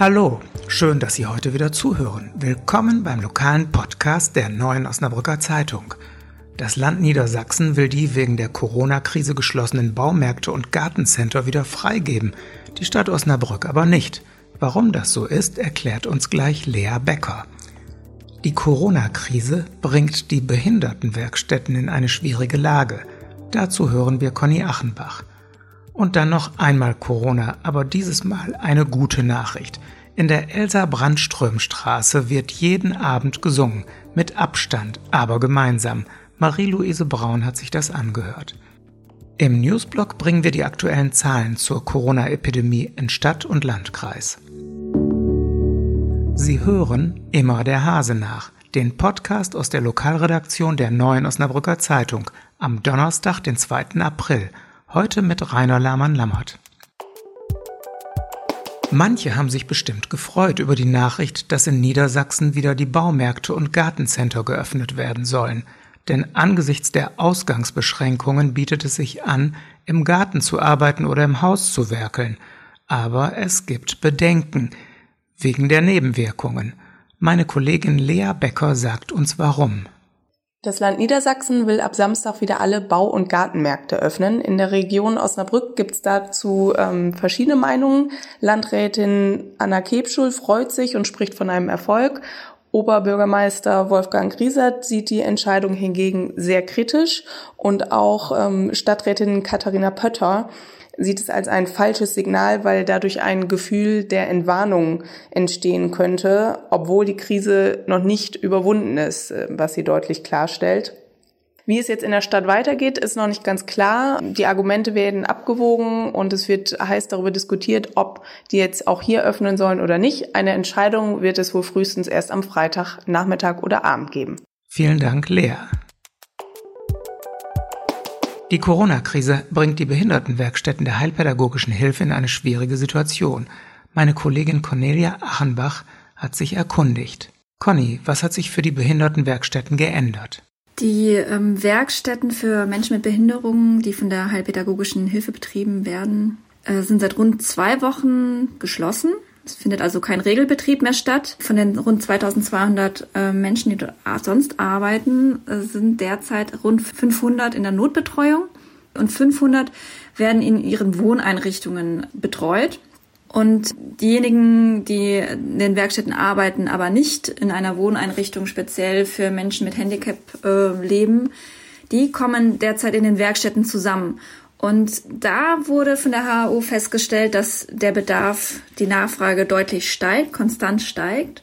Hallo, schön, dass Sie heute wieder zuhören. Willkommen beim lokalen Podcast der Neuen Osnabrücker Zeitung. Das Land Niedersachsen will die wegen der Corona-Krise geschlossenen Baumärkte und Gartencenter wieder freigeben, die Stadt Osnabrück aber nicht. Warum das so ist, erklärt uns gleich Lea Becker. Die Corona-Krise bringt die Behindertenwerkstätten in eine schwierige Lage. Dazu hören wir Conny Achenbach. Und dann noch einmal Corona, aber dieses Mal eine gute Nachricht. In der Elsa Brandström-Straße wird jeden Abend gesungen, mit Abstand, aber gemeinsam. Marie-Louise Braun hat sich das angehört. Im Newsblog bringen wir die aktuellen Zahlen zur Corona-Epidemie in Stadt und Landkreis. Sie hören immer der Hase nach, den Podcast aus der Lokalredaktion der Neuen Osnabrücker Zeitung am Donnerstag, den 2. April Heute mit Rainer Lahmann-Lammert. Manche haben sich bestimmt gefreut über die Nachricht, dass in Niedersachsen wieder die Baumärkte und Gartencenter geöffnet werden sollen. Denn angesichts der Ausgangsbeschränkungen bietet es sich an, im Garten zu arbeiten oder im Haus zu werkeln. Aber es gibt Bedenken wegen der Nebenwirkungen. Meine Kollegin Lea Becker sagt uns warum. Das Land Niedersachsen will ab Samstag wieder alle Bau- und Gartenmärkte öffnen. In der Region Osnabrück gibt es dazu ähm, verschiedene Meinungen. Landrätin Anna Kebschul freut sich und spricht von einem Erfolg. Oberbürgermeister Wolfgang Griesert sieht die Entscheidung hingegen sehr kritisch und auch ähm, Stadträtin Katharina Pötter sieht es als ein falsches Signal, weil dadurch ein Gefühl der Entwarnung entstehen könnte, obwohl die Krise noch nicht überwunden ist, äh, was sie deutlich klarstellt. Wie es jetzt in der Stadt weitergeht, ist noch nicht ganz klar. Die Argumente werden abgewogen und es wird heiß darüber diskutiert, ob die jetzt auch hier öffnen sollen oder nicht. Eine Entscheidung wird es wohl frühestens erst am Freitag, Nachmittag oder Abend geben. Vielen Dank, Lea. Die Corona-Krise bringt die Behindertenwerkstätten der Heilpädagogischen Hilfe in eine schwierige Situation. Meine Kollegin Cornelia Achenbach hat sich erkundigt. Conny, was hat sich für die Behindertenwerkstätten geändert? Die ähm, Werkstätten für Menschen mit Behinderungen, die von der Heilpädagogischen Hilfe betrieben werden, äh, sind seit rund zwei Wochen geschlossen. Es findet also kein Regelbetrieb mehr statt. Von den rund 2200 äh, Menschen, die sonst arbeiten, äh, sind derzeit rund 500 in der Notbetreuung und 500 werden in ihren Wohneinrichtungen betreut. Und diejenigen, die in den Werkstätten arbeiten, aber nicht in einer Wohneinrichtung speziell für Menschen mit Handicap äh, leben, die kommen derzeit in den Werkstätten zusammen. Und da wurde von der HAO festgestellt, dass der Bedarf, die Nachfrage deutlich steigt, konstant steigt.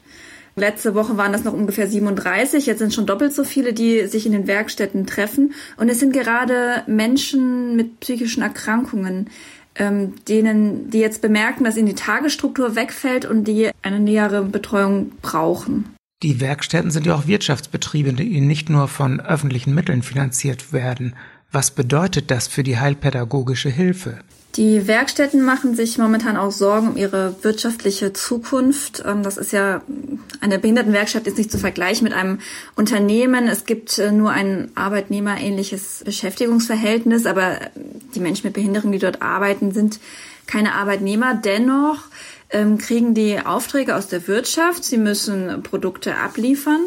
Letzte Woche waren das noch ungefähr 37, jetzt sind schon doppelt so viele, die sich in den Werkstätten treffen. Und es sind gerade Menschen mit psychischen Erkrankungen, ähm, denen, die jetzt bemerken, dass ihnen die Tagesstruktur wegfällt und die eine nähere Betreuung brauchen. Die Werkstätten sind ja auch Wirtschaftsbetriebe, die nicht nur von öffentlichen Mitteln finanziert werden. Was bedeutet das für die heilpädagogische Hilfe? Die Werkstätten machen sich momentan auch Sorgen um ihre wirtschaftliche Zukunft. Ähm, das ist ja, eine Behindertenwerkstatt ist nicht zu vergleichen mit einem Unternehmen. Es gibt äh, nur ein arbeitnehmerähnliches Beschäftigungsverhältnis, aber die Menschen mit Behinderung, die dort arbeiten, sind keine Arbeitnehmer. Dennoch ähm, kriegen die Aufträge aus der Wirtschaft. Sie müssen Produkte abliefern.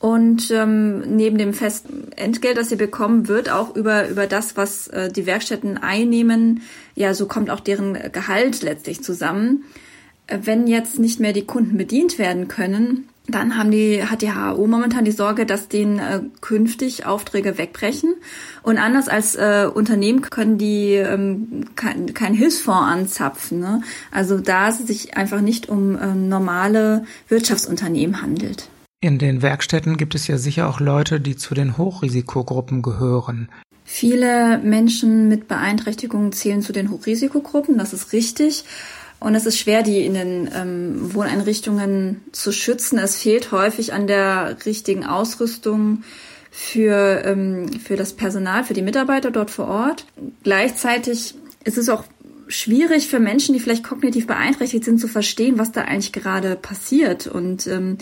Und ähm, neben dem festen Entgelt, das sie bekommen, wird auch über, über das, was äh, die Werkstätten einnehmen, ja, so kommt auch deren Gehalt letztlich zusammen. Äh, wenn jetzt nicht mehr die Kunden bedient werden können, dann haben die, hat die HAO momentan die Sorge, dass denen äh, künftig Aufträge wegbrechen. Und anders als äh, Unternehmen können die ähm, kein, kein Hilfsfonds anzapfen. Ne? Also da es sich einfach nicht um äh, normale Wirtschaftsunternehmen handelt. In den Werkstätten gibt es ja sicher auch Leute, die zu den Hochrisikogruppen gehören. Viele Menschen mit Beeinträchtigungen zählen zu den Hochrisikogruppen, das ist richtig. Und es ist schwer, die in den ähm, Wohneinrichtungen zu schützen. Es fehlt häufig an der richtigen Ausrüstung für, ähm, für das Personal, für die Mitarbeiter dort vor Ort. Gleichzeitig ist es auch schwierig für Menschen, die vielleicht kognitiv beeinträchtigt sind, zu verstehen, was da eigentlich gerade passiert. Und ähm,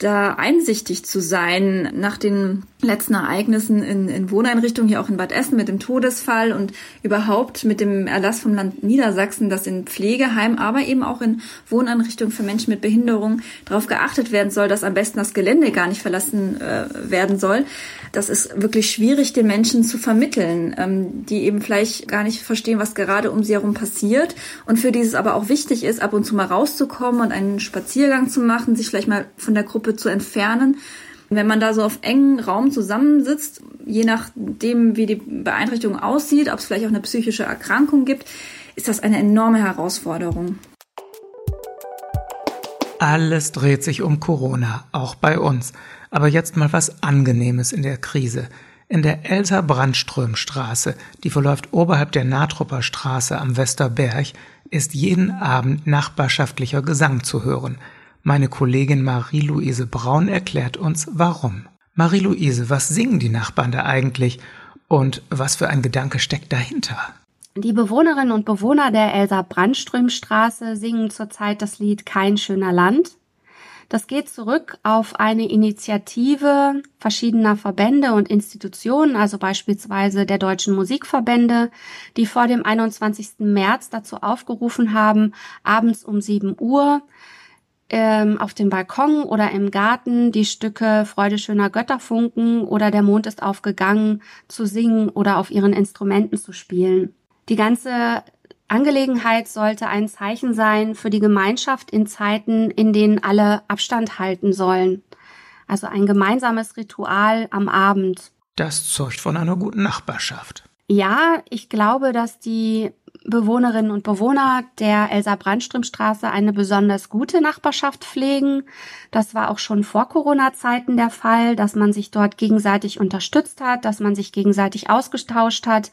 da einsichtig zu sein nach den letzten Ereignissen in, in Wohneinrichtungen, hier auch in Bad Essen mit dem Todesfall und überhaupt mit dem Erlass vom Land Niedersachsen, dass in Pflegeheimen, aber eben auch in Wohneinrichtungen für Menschen mit Behinderung darauf geachtet werden soll, dass am besten das Gelände gar nicht verlassen äh, werden soll. Das ist wirklich schwierig, den Menschen zu vermitteln, ähm, die eben vielleicht gar nicht verstehen, was gerade um sie herum passiert und für die es aber auch wichtig ist, ab und zu mal rauszukommen und einen Spaziergang zu machen, sich vielleicht mal von der Gruppe zu entfernen wenn man da so auf engen Raum zusammensitzt, je nachdem, wie die Beeinträchtigung aussieht, ob es vielleicht auch eine psychische Erkrankung gibt, ist das eine enorme Herausforderung. Alles dreht sich um Corona, auch bei uns. Aber jetzt mal was Angenehmes in der Krise. In der Elsa Brandström-Straße, die verläuft oberhalb der Natrupper Straße am Westerberg, ist jeden Abend nachbarschaftlicher Gesang zu hören – meine Kollegin Marie-Louise Braun erklärt uns, warum. Marie-Louise, was singen die Nachbarn da eigentlich und was für ein Gedanke steckt dahinter? Die Bewohnerinnen und Bewohner der Elsa Brandström Straße singen zurzeit das Lied Kein schöner Land. Das geht zurück auf eine Initiative verschiedener Verbände und Institutionen, also beispielsweise der deutschen Musikverbände, die vor dem 21. März dazu aufgerufen haben, abends um 7 Uhr ähm, auf dem Balkon oder im Garten die Stücke Freude schöner Götterfunken oder Der Mond ist aufgegangen zu singen oder auf ihren Instrumenten zu spielen. Die ganze Angelegenheit sollte ein Zeichen sein für die Gemeinschaft in Zeiten, in denen alle Abstand halten sollen. Also ein gemeinsames Ritual am Abend. Das zeugt von einer guten Nachbarschaft. Ja, ich glaube, dass die Bewohnerinnen und Bewohner der Elsa Brandström Straße eine besonders gute Nachbarschaft pflegen. Das war auch schon vor Corona-Zeiten der Fall, dass man sich dort gegenseitig unterstützt hat, dass man sich gegenseitig ausgetauscht hat.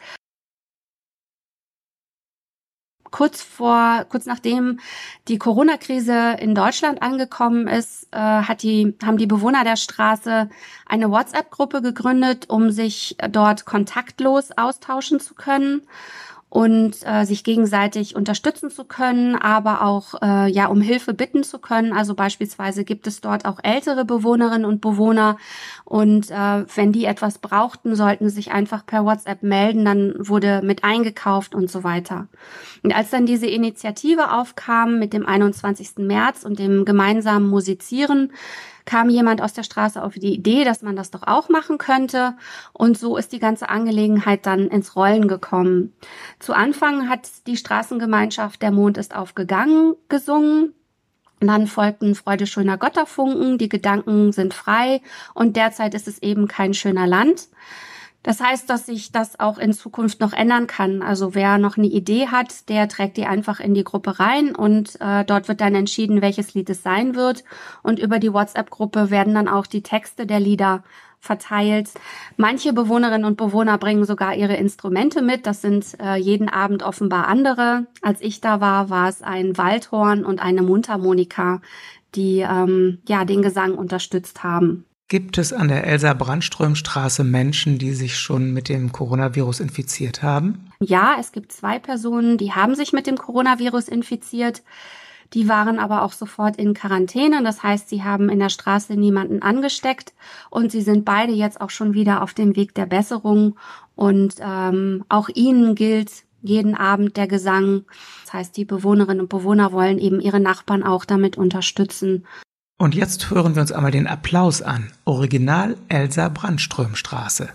Kurz vor, kurz nachdem die Corona-Krise in Deutschland angekommen ist, äh, hat die, haben die Bewohner der Straße eine WhatsApp-Gruppe gegründet, um sich dort kontaktlos austauschen zu können und äh, sich gegenseitig unterstützen zu können, aber auch äh, ja um Hilfe bitten zu können. Also beispielsweise gibt es dort auch ältere Bewohnerinnen und Bewohner und äh, wenn die etwas brauchten, sollten sich einfach per WhatsApp melden, dann wurde mit eingekauft und so weiter. Und als dann diese Initiative aufkam mit dem 21. März und dem gemeinsamen Musizieren, kam jemand aus der Straße auf die Idee, dass man das doch auch machen könnte. Und so ist die ganze Angelegenheit dann ins Rollen gekommen. Zu Anfang hat die Straßengemeinschaft Der Mond ist aufgegangen gesungen. Dann folgten Freude schöner Götterfunken, die Gedanken sind frei und derzeit ist es eben kein schöner Land. Das heißt, dass sich das auch in Zukunft noch ändern kann. Also wer noch eine Idee hat, der trägt die einfach in die Gruppe rein und äh, dort wird dann entschieden, welches Lied es sein wird. Und über die WhatsApp-Gruppe werden dann auch die Texte der Lieder verteilt. Manche Bewohnerinnen und Bewohner bringen sogar ihre Instrumente mit. Das sind äh, jeden Abend offenbar andere. Als ich da war, war es ein Waldhorn und eine Mundharmonika, die ähm, ja den Gesang unterstützt haben. Gibt es an der Elsa Brandström Straße Menschen, die sich schon mit dem Coronavirus infiziert haben? Ja, es gibt zwei Personen, die haben sich mit dem Coronavirus infiziert. Die waren aber auch sofort in Quarantäne. Das heißt, sie haben in der Straße niemanden angesteckt und sie sind beide jetzt auch schon wieder auf dem Weg der Besserung. Und ähm, auch ihnen gilt jeden Abend der Gesang. Das heißt, die Bewohnerinnen und Bewohner wollen eben ihre Nachbarn auch damit unterstützen. Und jetzt hören wir uns einmal den Applaus an. Original Elsa Brandström Straße.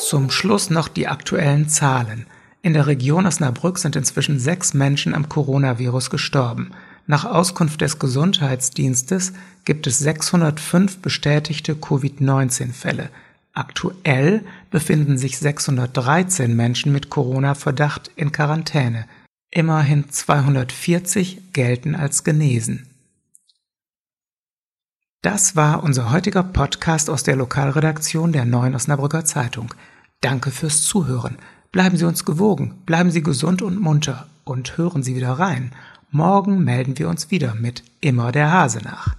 Zum Schluss noch die aktuellen Zahlen. In der Region Osnabrück sind inzwischen sechs Menschen am Coronavirus gestorben. Nach Auskunft des Gesundheitsdienstes gibt es 605 bestätigte Covid-19-Fälle. Aktuell befinden sich 613 Menschen mit Corona-Verdacht in Quarantäne. Immerhin 240 gelten als genesen. Das war unser heutiger Podcast aus der Lokalredaktion der Neuen Osnabrücker Zeitung. Danke fürs Zuhören. Bleiben Sie uns gewogen, bleiben Sie gesund und munter und hören Sie wieder rein. Morgen melden wir uns wieder mit Immer der Hase nach.